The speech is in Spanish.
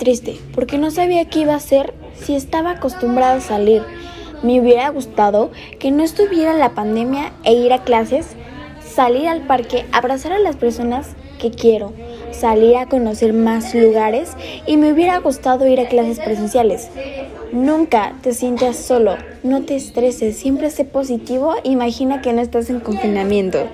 triste, porque no sabía qué iba a hacer si estaba acostumbrada a salir. Me hubiera gustado que no estuviera la pandemia e ir a clases, salir al parque, abrazar a las personas que quiero, salir a conocer más lugares y me hubiera gustado ir a clases presenciales. Nunca te sientas solo, no te estreses, siempre sé positivo, imagina que no estás en confinamiento.